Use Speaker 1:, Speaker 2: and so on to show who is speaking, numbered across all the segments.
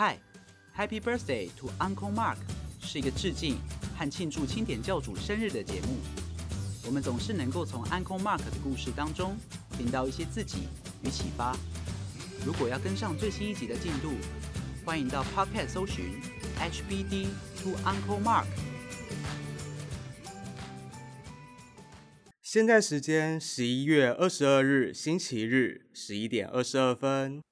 Speaker 1: Hi，Happy Birthday to Uncle Mark 是一个致敬和庆祝清点教主生日的节目。我们总是能够从 Uncle Mark 的故事当中听到一些自己与启发。如果要跟上最新一集的进度，欢迎到 Podcast 搜寻 HBD to Uncle Mark。
Speaker 2: 现在时间十一月二十二日星期日十一点二十二分。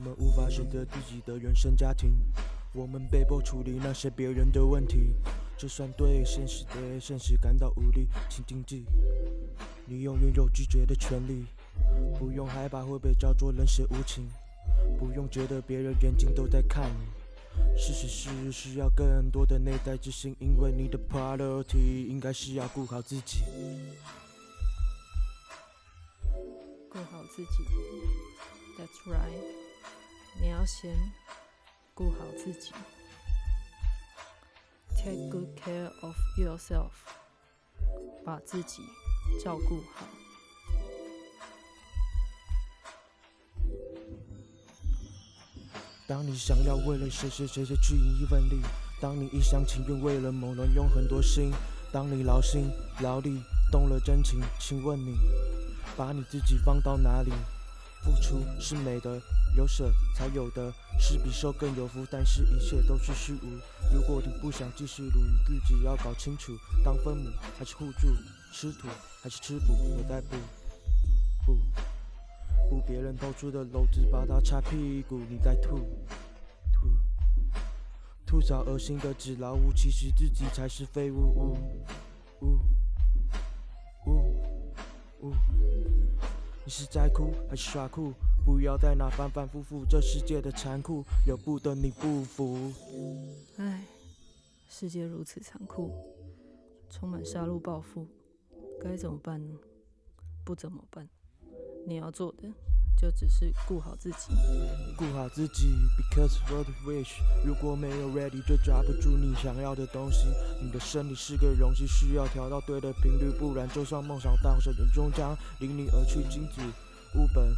Speaker 3: 我们无法选择自己的原生家庭，我们被迫处理那些别人的问题。就算对现实的现实感到无力，请谨记，你永远有拒绝的权利。不用害怕会被叫做冷血无情，不用觉得别人眼睛都在看你。事实是需要更多的内在自信，因为你的 priority 应该是要顾好自己。
Speaker 4: 顾好自己，That's right。你要先顾好自己，Take good care of yourself，把自己照顾好。
Speaker 3: 当你想要为了谁谁谁谁去尽一份力，当你一厢情愿为了某人用很多心，当你劳心劳力动了真情，请问你把你自己放到哪里？付出是美的，有舍才有的，是比受更有福，但是一切都是虚无。如果你不想继续撸，你自己要搞清楚，当分母还是互助，吃土还是吃补，我在补补补别人偷出的篓子，把它擦屁股，你在吐吐吐槽恶心的纸老虎，其实自己才是废物。呜呜呜呜，你是在哭还是耍酷？不要在那反反复复，这世界的残酷，由不得你不服。
Speaker 4: 唉，世界如此残酷，充满杀戮报复，该怎么办呢？不怎么办？你要做的就只是顾好自己。
Speaker 3: 顾好自己，because what wish。如果没有 ready，就抓不住你想要的东西。你的身体是个容器，需要调到对的频率，不然就算梦想到手，眼终将离你而去。金子无本，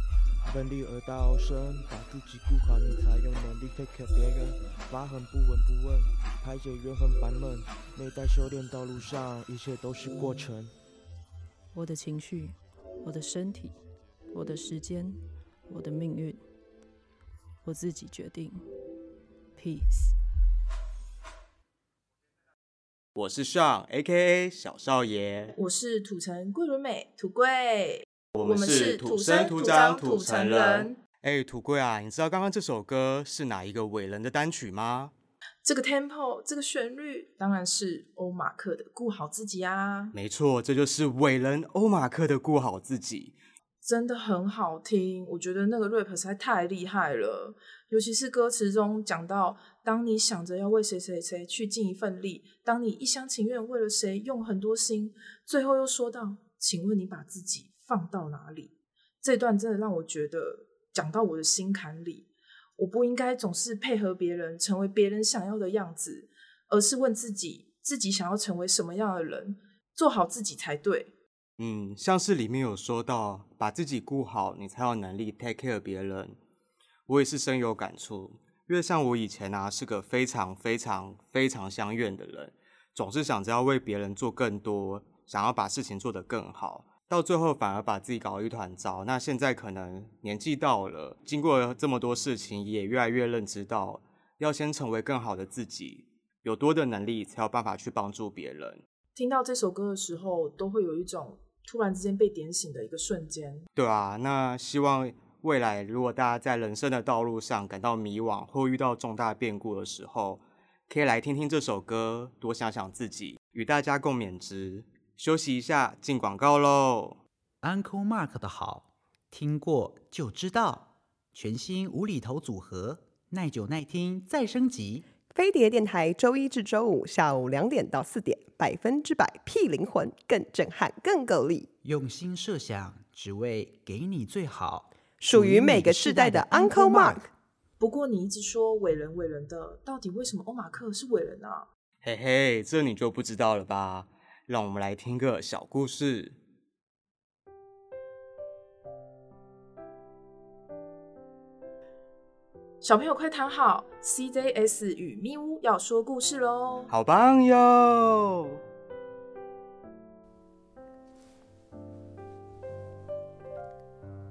Speaker 3: 奋力而道生，把自己顾好，你才有能力 take care 别人。发狠不闻不问，排解怨恨烦闷。内在修炼道路上，一切都是过程。
Speaker 4: 我的情绪，我的身体，我的时间，我的命运，我自己决定。Peace。
Speaker 2: 我是上 A.K.A 小少爷，
Speaker 5: 我是土城桂纶镁，土贵。
Speaker 2: 我
Speaker 5: 们是
Speaker 2: 土
Speaker 5: 生
Speaker 2: 土
Speaker 5: 长
Speaker 2: 土
Speaker 5: 城
Speaker 2: 人。哎，土贵啊，你知道刚刚这首歌是哪一个伟人的单曲吗？
Speaker 5: 这个 tempo，这个旋律，当然是欧马克的《顾好自己》啊，
Speaker 2: 没错，这就是伟人欧马克的《顾好自己》。
Speaker 5: 真的很好听。我觉得那个 rap 实在太厉害了，尤其是歌词中讲到，当你想着要为谁谁谁去尽一份力，当你一厢情愿为了谁用很多心，最后又说到，请问你把自己放到哪里？这段真的让我觉得讲到我的心坎里。我不应该总是配合别人，成为别人想要的样子，而是问自己，自己想要成为什么样的人，做好自己才对。
Speaker 2: 嗯，像是里面有说到，把自己顾好，你才有能力 take care 别人。我也是深有感触，因为像我以前啊，是个非常非常非常相怨的人，总是想着要为别人做更多，想要把事情做得更好，到最后反而把自己搞一团糟。那现在可能年纪到了，经过这么多事情，也越来越认知到，要先成为更好的自己，有多的能力，才有办法去帮助别人。
Speaker 5: 听到这首歌的时候，都会有一种突然之间被点醒的一个瞬间。
Speaker 2: 对啊，那希望未来如果大家在人生的道路上感到迷惘或遇到重大变故的时候，可以来听听这首歌，多想想自己，与大家共勉之。休息一下，进广告喽。
Speaker 1: Uncle Mark 的好，听过就知道。全新无厘头组合，耐久耐听再升级。
Speaker 6: 飞碟电台周一至周五下午两点到四点，百分之百屁灵魂，更震撼，更够力，
Speaker 1: 用心设想，只为给你最好，
Speaker 6: 属于每个世代的 Uncle Mark。
Speaker 5: 不过你一直说伟人伟人的，到底为什么欧马克是伟人啊？
Speaker 2: 嘿嘿，这你就不知道了吧？让我们来听个小故事。
Speaker 5: 小朋友快躺好，CJS 与咪屋要说故事喽！
Speaker 2: 好棒哟！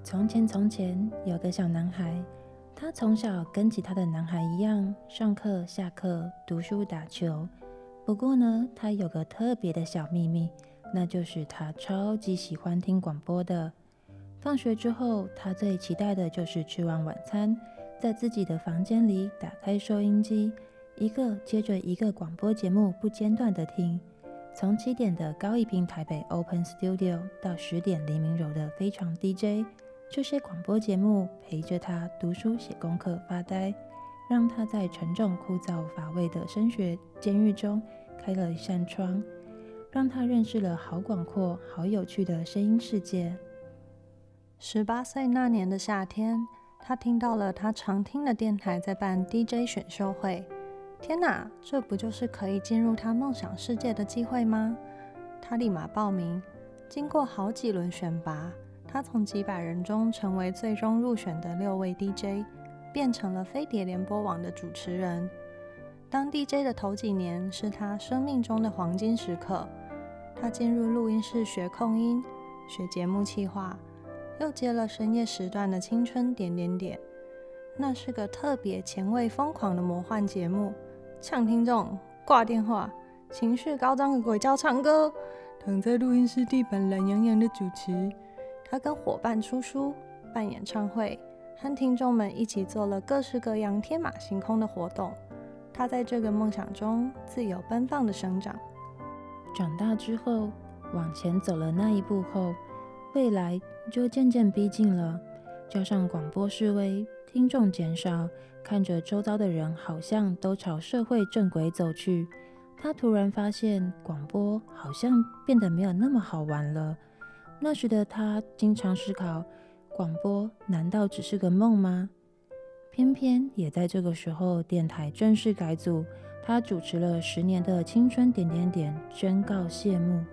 Speaker 7: 从前，从前有个小男孩，他从小跟其他的男孩一样，上课、下课、读书、打球。不过呢，他有个特别的小秘密，那就是他超级喜欢听广播的。放学之后，他最期待的就是吃完晚餐，在自己的房间里打开收音机，一个接着一个广播节目不间断的听。从七点的高一平台北 Open Studio 到十点黎明柔的非常 DJ。这些广播节目陪着他读书、写功课、发呆，让他在沉重、枯燥、乏味的升学监狱中开了一扇窗，让他认识了好广阔、好有趣的声音世界。
Speaker 8: 十八岁那年的夏天，他听到了他常听的电台在办 DJ 选秀会。天哪，这不就是可以进入他梦想世界的机会吗？他立马报名，经过好几轮选拔。他从几百人中成为最终入选的六位 DJ，变成了飞碟联播网的主持人。当 DJ 的头几年是他生命中的黄金时刻。他进入录音室学控音、学节目企划，又接了深夜时段的青春点点点。那是个特别前卫、疯狂的魔幻节目，呛听众、挂电话、情绪高涨的鬼叫唱歌，躺在录音室地板懒洋洋的主持。他跟伙伴出书、办演唱会，和听众们一起做了各式各样天马行空的活动。他在这个梦想中自由奔放的生长。
Speaker 7: 长大之后，往前走了那一步后，未来就渐渐逼近了。加上广播示威，听众减少，看着周遭的人好像都朝社会正轨走去，他突然发现广播好像变得没有那么好玩了。那时的他经常思考：广播难道只是个梦吗？偏偏也在这个时候，电台正式改组，他主持了十年的青春点点点宣告谢幕。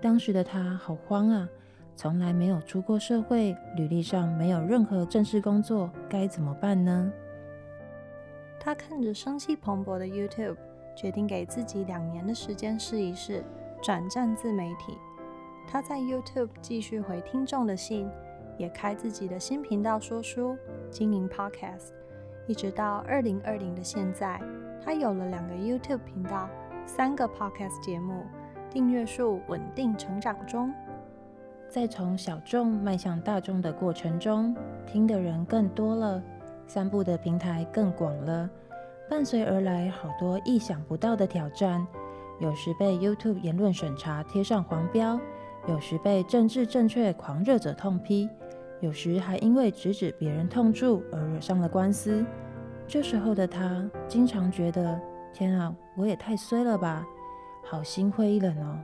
Speaker 7: 当时的他好慌啊，从来没有出过社会，履历上没有任何正式工作，该怎么办呢？
Speaker 8: 他看着生气蓬勃的 YouTube，决定给自己两年的时间试一试，转战自媒体。他在 YouTube 继续回听众的信，也开自己的新频道说书，经营 Podcast，一直到二零二零的现在，他有了两个 YouTube 频道，三个 Podcast 节目，订阅数稳定成长中。
Speaker 7: 在从小众迈向大众的过程中，听的人更多了，散布的平台更广了，伴随而来好多意想不到的挑战，有时被 YouTube 言论审查贴上黄标。有时被政治正确狂热者痛批，有时还因为直指别人痛处而惹上了官司。这时候的他，经常觉得：天啊，我也太衰了吧，好心灰意冷哦。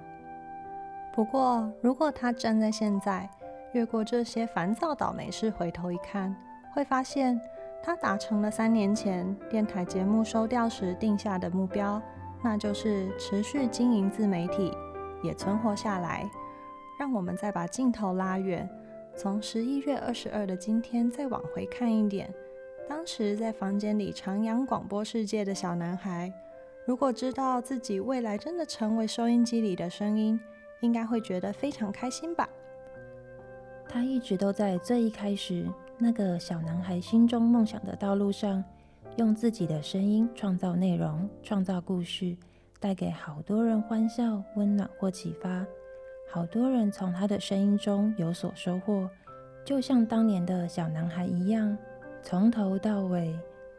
Speaker 8: 不过，如果他站在现在，越过这些烦躁倒霉事，回头一看，会发现他达成了三年前电台节目收掉时定下的目标，那就是持续经营自媒体，也存活下来。让我们再把镜头拉远，从十一月二十二的今天再往回看一点。当时在房间里徜徉广播世界的小男孩，如果知道自己未来真的成为收音机里的声音，应该会觉得非常开心吧？
Speaker 7: 他一直都在最一开始那个小男孩心中梦想的道路上，用自己的声音创造内容、创造故事，带给好多人欢笑、温暖或启发。好多人从他的声音中有所收获，就像当年的小男孩一样，从头到尾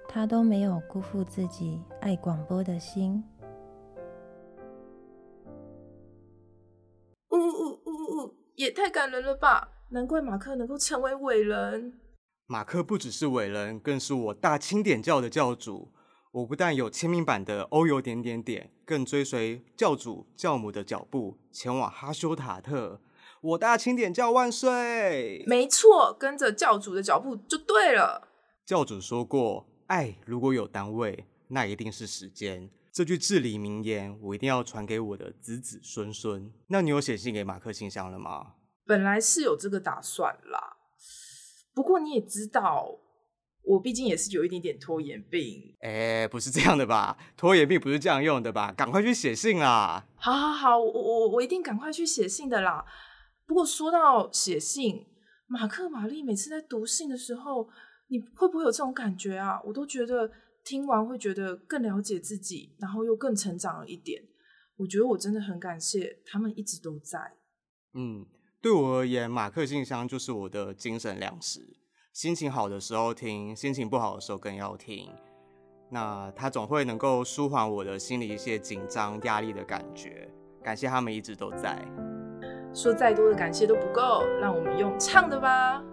Speaker 7: 他都没有辜负自己爱广播的心。
Speaker 5: 呜呜呜呜呜！也太感人了吧！难怪马克能够成为伟人。
Speaker 2: 马克不只是伟人，更是我大清点教的教主。我不但有签名版的欧游点点点，更追随教主教母的脚步前往哈修塔特。我大清点教万岁！
Speaker 5: 没错，跟着教主的脚步就对了。
Speaker 2: 教主说过，爱如果有单位，那一定是时间。这句至理名言，我一定要传给我的子子孙孙。那你有写信给马克信箱了吗？
Speaker 5: 本来是有这个打算啦，不过你也知道，我毕竟也是有一点点拖延病。
Speaker 2: 哎，不是这样的吧？拖延病不是这样用的吧？赶快去写信啦！
Speaker 5: 好，好，好，我我我一定赶快去写信的啦。不过说到写信，马克、玛丽每次在读信的时候，你会不会有这种感觉啊？我都觉得听完会觉得更了解自己，然后又更成长了一点。我觉得我真的很感谢他们一直都在。
Speaker 2: 嗯。对我而言，马克信箱就是我的精神粮食。心情好的时候听，心情不好的时候更要听。那它总会能够舒缓我的心里一些紧张、压力的感觉。感谢他们一直都在。
Speaker 5: 说再多的感谢都不够，让我们用唱的吧。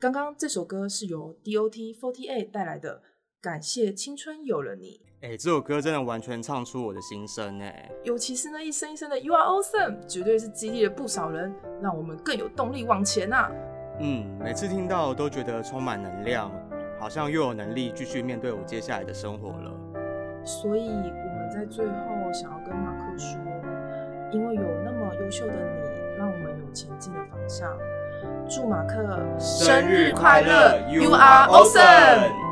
Speaker 5: 刚刚这首歌是由 DOT48 带来的，感谢青春有了你。
Speaker 2: 哎，这首歌真的完全唱出我的心声哎，
Speaker 5: 尤其是那一声一声的 You are awesome，绝对是激励了不少人，让我们更有动力往前呐。
Speaker 2: 嗯，每次听到都觉得充满能量，好像又有能力继续面对我接下来的生活了。
Speaker 5: 所以我们在最后想要跟马克说，因为有那么优秀的你，让我们有前进的方向。祝马克
Speaker 2: 生日快乐，You are awesome！